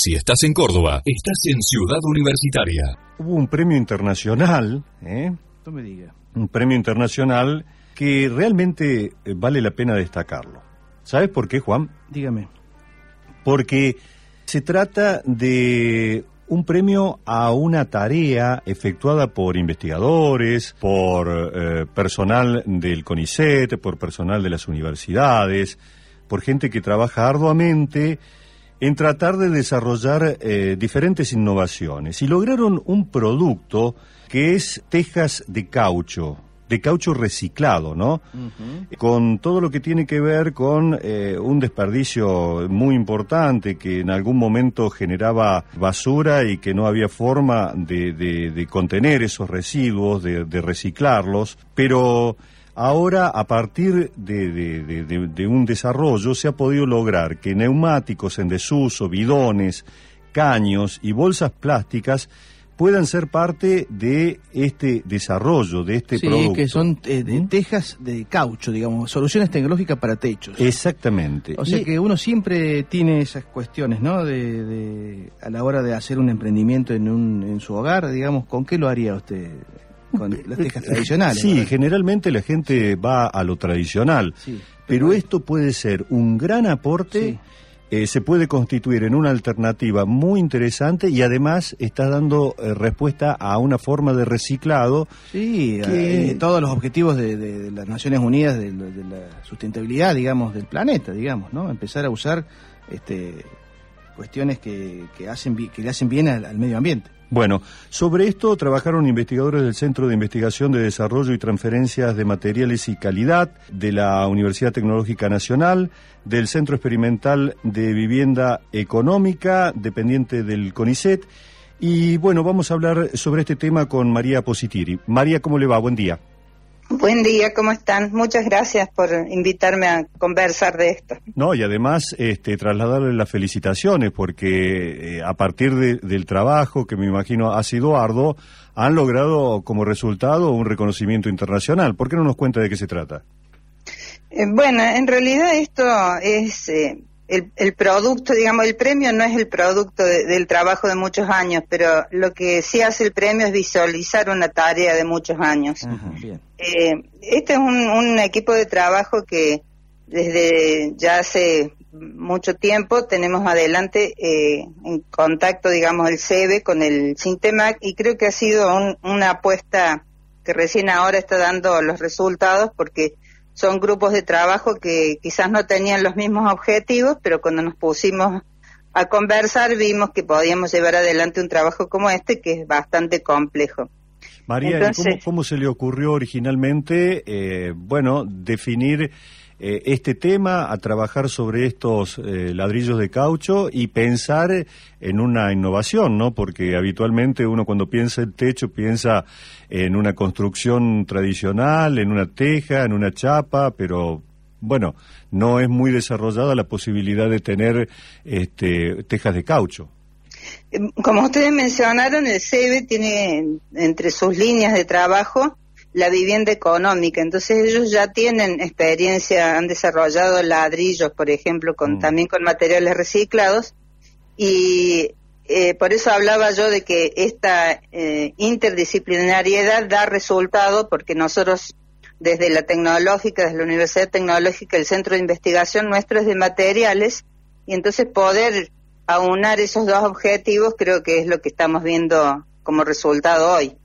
Si estás en Córdoba, estás en Ciudad Universitaria. Hubo un premio internacional, ¿eh? No me diga. Un premio internacional que realmente eh, vale la pena destacarlo. ¿Sabes por qué, Juan? Dígame. Porque se trata de un premio a una tarea efectuada por investigadores, por eh, personal del CONICET, por personal de las universidades, por gente que trabaja arduamente en tratar de desarrollar eh, diferentes innovaciones. Y lograron un producto que es tejas de caucho, de caucho reciclado, ¿no? Con todo lo que tiene que ver con eh, un desperdicio muy importante que en algún momento generaba basura y que no había forma de, de- de contener esos residuos, de, de reciclarlos, pero ahora a partir de, de- de- de- de un desarrollo se ha podido lograr que neumáticos en desuso, bidones, caños y bolsas plásticas puedan ser parte de este desarrollo, de este sí, producto. que son eh, de ¿Mm? tejas de caucho, digamos, soluciones tecnológicas para techos. Exactamente. O sea Y- que uno siempre tiene esas cuestiones, ¿no? De, de- a la hora de hacer un emprendimiento en, un, en su hogar, digamos, ¿con qué lo haría usted? Con las tejas tradicionales. Sí, ¿verdad? generalmente la gente va a lo tradicional, Sí. pero esto puede ser un gran aporte, Sí. eh, se puede constituir en una alternativa muy interesante y además está dando eh, respuesta a una forma de reciclado. Sí, que- eh, todos los objetivos de, de- de las Naciones Unidas de, de la sustentabilidad, digamos, del planeta, digamos, ¿no? Empezar a usar este, cuestiones que, que hacen que le hacen bien al, al medio ambiente. Bueno, sobre esto trabajaron investigadores del Centro de Investigación de Desarrollo y Transferencias de Materiales y Calidad de la Universidad Tecnológica Nacional, del Centro Experimental de Vivienda Económica, dependiente del CONICET. Y bueno, vamos a hablar sobre este tema con María Positiri. María, ¿cómo le va? Buen día. Buen día, ¿cómo están? Muchas gracias por invitarme a conversar de esto. No, y además este, trasladarle las felicitaciones porque eh, a partir de- del trabajo, que me imagino ha sido arduo, han logrado como resultado un reconocimiento internacional. ¿Por qué no nos cuenta de qué se trata? Eh, bueno, en realidad esto es eh, el, el producto, digamos, el premio no es el producto de- del trabajo de muchos años, pero lo que sí hace el premio es visualizar una tarea de muchos años. Ajá, bien. Eh, este es un, un equipo de trabajo que desde ya hace mucho tiempo tenemos adelante eh, en contacto, digamos, el CEBE con el Sintemac y creo que ha sido un- una apuesta que recién ahora está dando los resultados porque son grupos de trabajo que quizás no tenían los mismos objetivos, pero cuando nos pusimos a conversar vimos que podíamos llevar adelante un trabajo como este que es bastante complejo. María, ¿y Entonces- ¿cómo, cómo se le ocurrió originalmente, eh, bueno, definir eh, este tema, a trabajar sobre estos eh, ladrillos de caucho y pensar en una innovación, ¿no? Porque habitualmente uno cuando piensa en techo piensa en una construcción tradicional, en una teja, en una chapa, pero bueno, no es muy desarrollada la posibilidad de tener este, tejas de caucho. Eh, Como ustedes mencionaron, el CEBE tiene en- entre sus líneas de trabajo la vivienda económica, entonces ellos ya tienen experiencia, han desarrollado ladrillos, por ejemplo, con, Mm. también con materiales reciclados, y eh, por eso hablaba yo de que esta eh, interdisciplinariedad da resultado, porque nosotros desde la tecnológica, desde la Universidad Tecnológica, el centro de investigación nuestro es de materiales, y entonces poder aunar esos dos objetivos creo que es lo que estamos viendo como resultado hoy.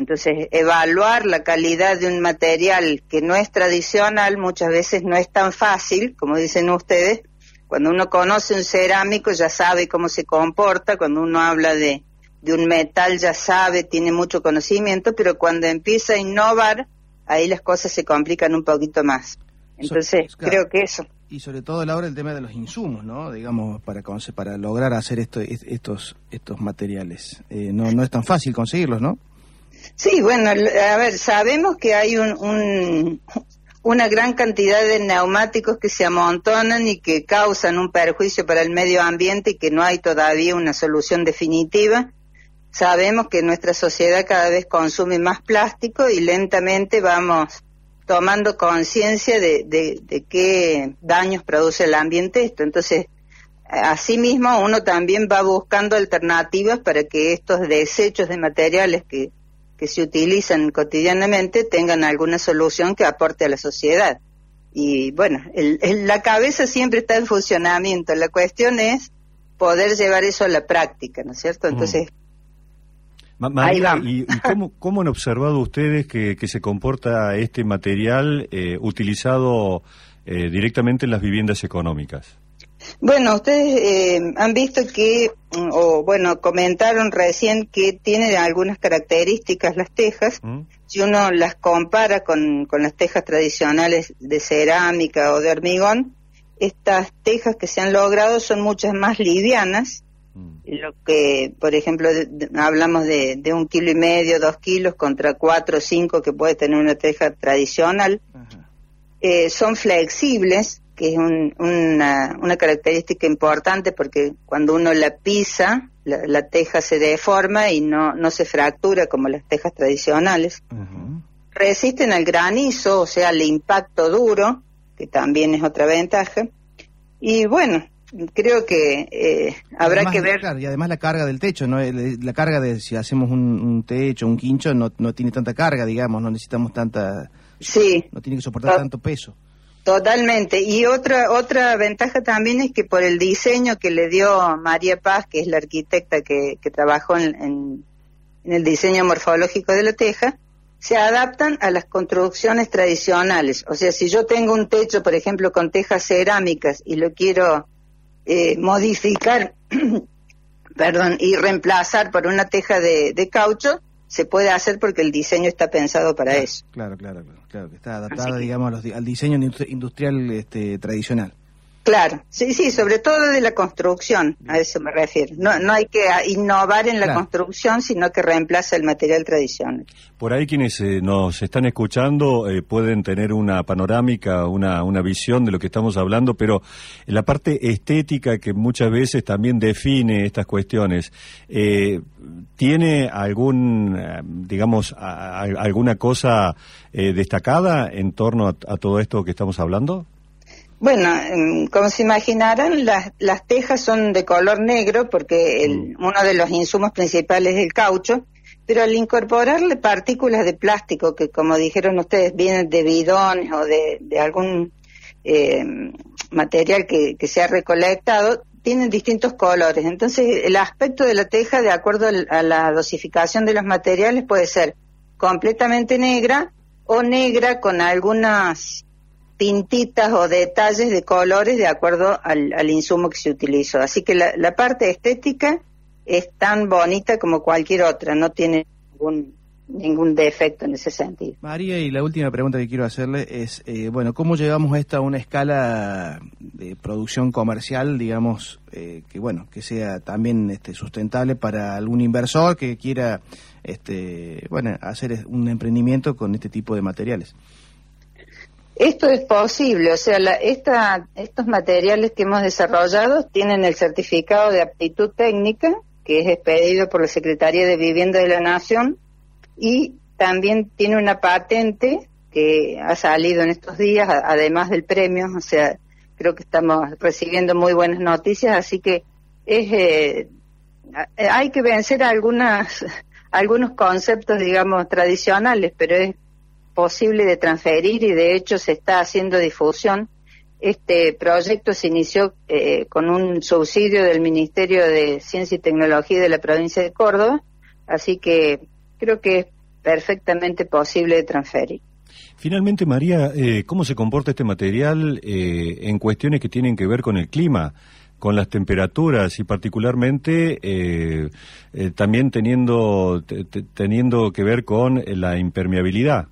Entonces, evaluar la calidad de un material que no es tradicional muchas veces no es tan fácil, como dicen ustedes. Cuando uno conoce un cerámico ya sabe cómo se comporta, cuando uno habla de, de un metal ya sabe, tiene mucho conocimiento, pero cuando empieza a innovar, ahí las cosas se complican un poquito más. Entonces, So- claro. creo que eso. Y sobre todo a la hora el tema de los insumos, ¿no? Digamos, para para lograr hacer esto, es- estos estos materiales. Eh, no, no es tan fácil conseguirlos, ¿no? Sí, bueno, a ver, sabemos que hay un, un- una gran cantidad de neumáticos que se amontonan y que causan un perjuicio para el medio ambiente y que no hay todavía una solución definitiva. Sabemos que nuestra sociedad cada vez consume más plástico y lentamente vamos tomando conciencia de, de, de qué daños produce el ambiente esto. Entonces, asimismo uno también va buscando alternativas para que estos desechos de materiales que, que se utilizan cotidianamente tengan alguna solución que aporte a la sociedad. Y bueno, la cabeza siempre está en funcionamiento, la cuestión es poder llevar eso a la práctica, ¿no es cierto? Mm. Entonces, ¿y, cómo, han observado ustedes que, se comporta este material eh, utilizado eh, directamente en las viviendas económicas? Bueno, ustedes eh, han visto que, mm, o bueno, comentaron recién que tiene algunas características las tejas. ¿Mm? Si uno las compara con, con las tejas tradicionales de cerámica o de hormigón, estas tejas que se han logrado son muchas más livianas, mm. lo que, por ejemplo, hablamos de, un kilo y medio, dos kilos contra cuatro o cinco que puede tener una teja tradicional. Eh, son flexibles, que es una, una, característica importante porque cuando uno la pisa, la, teja se deforma y no, no se fractura como las tejas tradicionales. Resisten al granizo, o sea, al impacto duro, que también es otra ventaja. Y bueno, creo que eh, habrá que ver. y además la carga del techo, ¿no? la carga de si hacemos un, techo, un quincho, no, no tiene tanta carga, digamos, no necesitamos tanta. Sí. No tiene que soportar tanto peso. Totalmente. Y otra otra ventaja también es que por el diseño que le dio María Paz, que es la arquitecta que, que trabajó en, en, el diseño morfológico de la teja, se adaptan a las construcciones tradicionales. O sea, si yo tengo un techo, por ejemplo, con tejas cerámicas y lo quiero eh, modificar, perdón, y reemplazar por una teja de, de caucho, se puede hacer porque el diseño está pensado para eso. Claro, claro, claro, que está adaptado, digamos, al diseño industrial este, tradicional. Claro, sí, sí, sobre todo de la construcción, a eso me refiero. No, no hay que innovar en la construcción, sino que reemplaza el material tradicional. Por ahí quienes eh, nos están escuchando eh, pueden tener una panorámica, una, una visión de lo que estamos hablando, pero la parte estética que muchas veces también define estas cuestiones, eh, ¿tiene algún, digamos, alguna cosa destacada en torno a todo esto que estamos hablando? Bueno, como se imaginarán, las, las tejas son de color negro porque mm. uno de los insumos principales es el caucho, pero al incorporarle partículas de plástico que, como dijeron ustedes, vienen de bidones o de, algún eh, material que, que se ha recolectado, tienen distintos colores. Entonces, el aspecto de la teja, de acuerdo a la dosificación de los materiales, puede ser completamente negra o negra con algunas pintitas o detalles de colores de acuerdo al, insumo que se utilizó. Así que la, parte estética es tan bonita como cualquier otra, no tiene ningún, ningún defecto en ese sentido. María, y la última pregunta que quiero hacerle es, eh, bueno, ¿cómo llevamos esta a una escala de producción comercial, digamos, eh, que bueno, que sea también este, sustentable para algún inversor que quiera, este, bueno, hacer un emprendimiento con este tipo de materiales? Esto es posible, o sea, estos materiales que hemos desarrollado tienen el certificado de aptitud técnica, que es expedido por la Secretaría de Vivienda de la Nación, y también tiene una patente que ha salido en estos días, además del premio, o sea, creo que estamos recibiendo muy buenas noticias, así que es, eh, hay que vencer algunas, algunos conceptos, digamos, tradicionales, pero es posible de transferir y de hecho se está haciendo difusión. Este proyecto se inició eh, con un subsidio del Ministerio de Ciencia y Tecnología de la provincia de Córdoba, así que creo que es perfectamente posible de transferir. Finalmente, María, eh, ¿cómo se comporta este material eh, en cuestiones que tienen que ver con el clima? con las temperaturas y particularmente también teniendo, teniendo que ver con la impermeabilidad.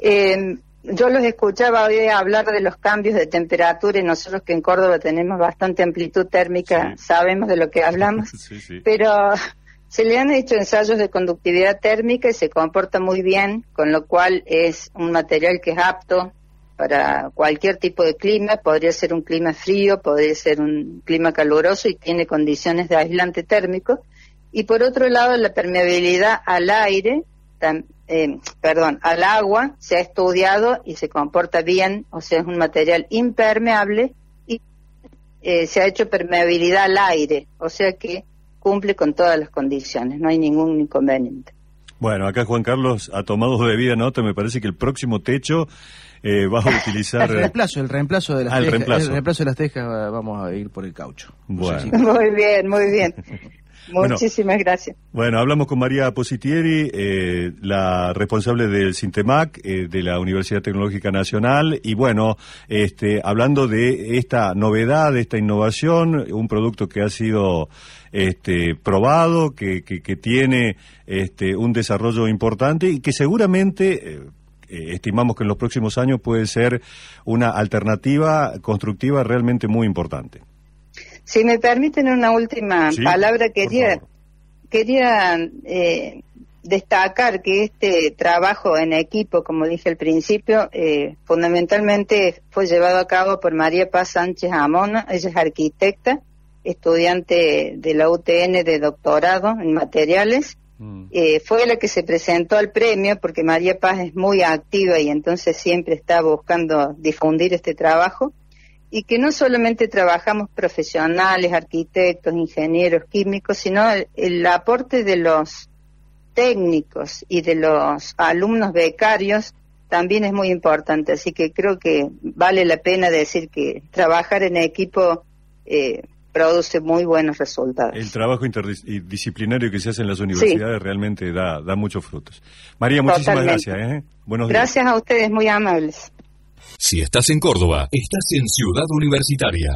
Eh, yo los escuchaba hoy hablar de los cambios de temperatura y nosotros que en Córdoba tenemos bastante amplitud térmica, sabemos de lo que hablamos, pero se le han hecho ensayos de conductividad térmica y se comporta muy bien, con lo cual es un material que es apto para cualquier tipo de clima, podría ser un clima frío, podría ser un clima caluroso y tiene condiciones de aislante térmico. Y por otro lado, la permeabilidad al aire eh, perdón, al agua se ha estudiado y se comporta bien, o sea, es un material impermeable y eh, se ha hecho permeabilidad al aire, o sea que cumple con todas las condiciones, no hay ningún inconveniente. Bueno, acá Juan Carlos ha tomado de vida nota, me parece que el próximo techo eh, va a utilizar... el reemplazo, el reemplazo de las Ah, el tejas, reemplazo. el reemplazo de las tejas va- vamos a ir por el caucho. No sé Bueno. si- Muy bien, muy bien. Bueno. Muchísimas gracias. Bueno, hablamos con María Positieri, eh, la responsable del Sintemac, eh, de la Universidad Tecnológica Nacional, y bueno, este, hablando de esta novedad, de esta innovación, un producto que ha sido este, probado, que, que, que tiene este, un desarrollo importante y que seguramente... eh, eh, estimamos que en los próximos años puede ser una alternativa constructiva realmente muy importante. Si me permiten una última Sí, palabra, quería, quería eh, destacar que este trabajo en equipo, como dije al principio, eh, fundamentalmente fue llevado a cabo por María Paz Sánchez Amona, ella es arquitecta, estudiante de la UTN de doctorado en materiales, eh, fue la que se presentó al premio porque María Paz es muy activa y entonces siempre está buscando difundir este trabajo y que no solamente trabajamos profesionales, arquitectos, ingenieros, químicos, sino el, el aporte de los técnicos y de los alumnos becarios también es muy importante. Así que creo que vale la pena decir que trabajar en equipo eh, produce muy buenos resultados. El trabajo interdisciplinario que se hace en las universidades realmente da, da muchos frutos. María, muchísimas Totalmente. gracias. ¿eh? Buenos días. Gracias a ustedes, muy amables. Si estás en Córdoba, estás en Ciudad Universitaria.